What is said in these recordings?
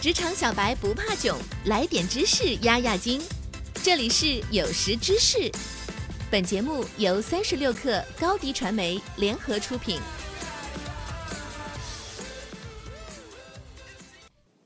职场小白不怕囧，来点知识压压惊。这里是有识知识，本节目由三十六克高低传媒联合出品。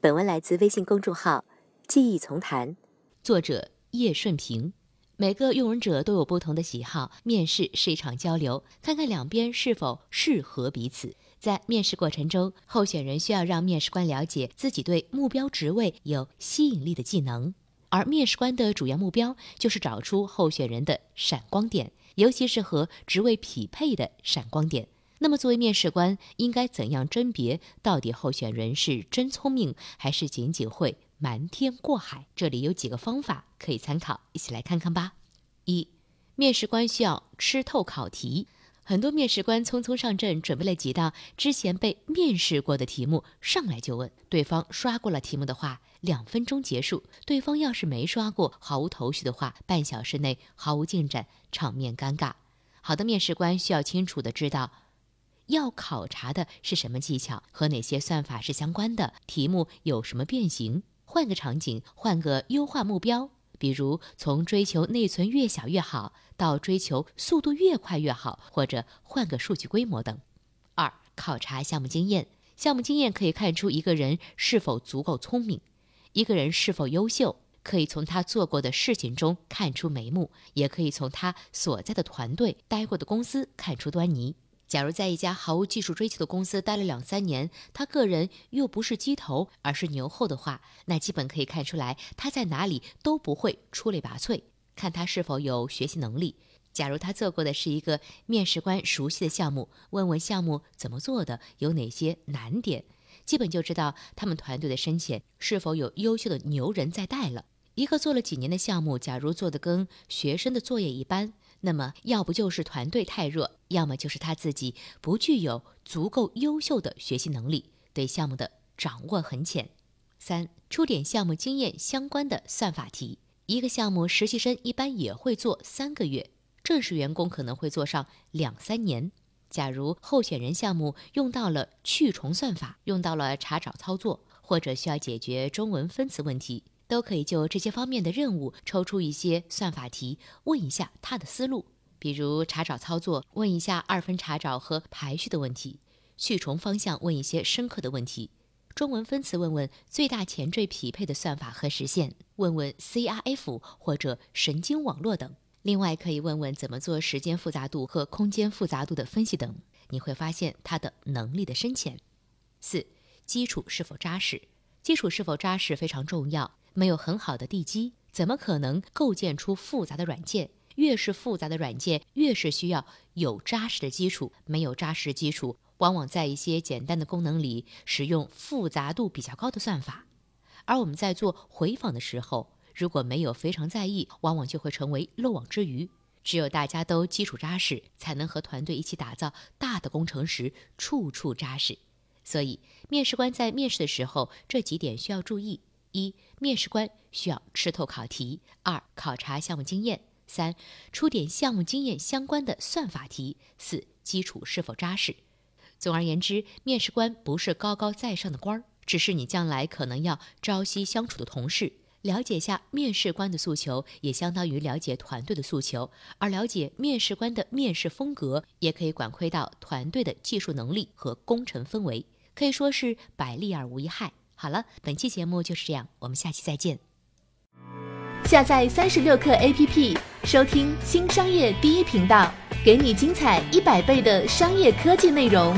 本文来自微信公众号“记忆从谈”，作者叶顺平。每个用人者都有不同的喜好，面试是一场交流，看看两边是否适合彼此。在面试过程中，候选人需要让面试官了解自己对目标职位有吸引力的技能，而面试官的主要目标就是找出候选人的闪光点，尤其是和职位匹配的闪光点。那么，作为面试官，应该怎样甄别到底候选人是真聪明，还是仅仅会瞒天过海？这里有几个方法可以参考，一起来看看吧。一，面试官需要吃透考题。很多面试官匆匆上阵，准备了几道之前被面试过的题目，上来就问对方刷过了题目的话，两分钟结束；对方要是没刷过，毫无头绪的话，半小时内毫无进展，场面尴尬。好的面试官需要清楚的知道，要考察的是什么技巧，和哪些算法是相关的，题目有什么变形。换个场景，换个优化目标。比如从追求内存越小越好，到追求速度越快越好，或者换个数据规模等。二、考察项目经验。项目经验可以看出一个人是否足够聪明，一个人是否优秀，可以从他做过的事情中看出眉目，也可以从他所在的团队、待过的公司看出端倪。假如在一家毫无技术追求的公司待了两三年，他个人又不是鸡头，而是牛后的话，那基本可以看出来他在哪里都不会出类拔萃，看他是否有学习能力。假如他做过的是一个面试官熟悉的项目，问问项目怎么做的，有哪些难点，基本就知道他们团队的深浅是否有优秀的牛人在带了。一个做了几年的项目，假如做的跟学生的作业一般。那么，要不就是团队太弱，要么就是他自己不具有足够优秀的学习能力，对项目的掌握很浅。三，出点项目经验相关的算法题。一个项目实习生一般也会做三个月，正式员工可能会做上两三年。假如候选人项目用到了去重算法，用到了查找操作，或者需要解决中文分词问题。都可以就这些方面的任务抽出一些算法题，问一下他的思路。比如查找操作，问一下二分查找和排序的问题；去重方向，问一些深刻的问题；中文分词，问问最大前缀匹配的算法和实现，问问 CRF 或者神经网络等。另外，可以问问怎么做时间复杂度和空间复杂度的分析等。你会发现他的能力的深浅。四，基础是否扎实？基础是否扎实非常重要。没有很好的地基，怎么可能构建出复杂的软件？越是复杂的软件，越是需要有扎实的基础。没有扎实基础，往往在一些简单的功能里使用复杂度比较高的算法。而我们在做回访的时候，如果没有非常在意，往往就会成为漏网之鱼。只有大家都基础扎实，才能和团队一起打造大的工程时处处扎实。所以，面试官在面试的时候，这几点需要注意。一、面试官需要吃透考题；二、考察项目经验；三、出点项目经验相关的算法题；四、基础是否扎实。总而言之，面试官不是高高在上的官儿，只是你将来可能要朝夕相处的同事。了解下面试官的诉求，也相当于了解团队的诉求；而了解面试官的面试风格，也可以管窥到团队的技术能力和工程氛围，可以说是百利而无一害。好了，本期节目就是这样，我们下期再见。下载三十六课 APP，收听新商业第一频道，给你精彩一百倍的商业科技内容。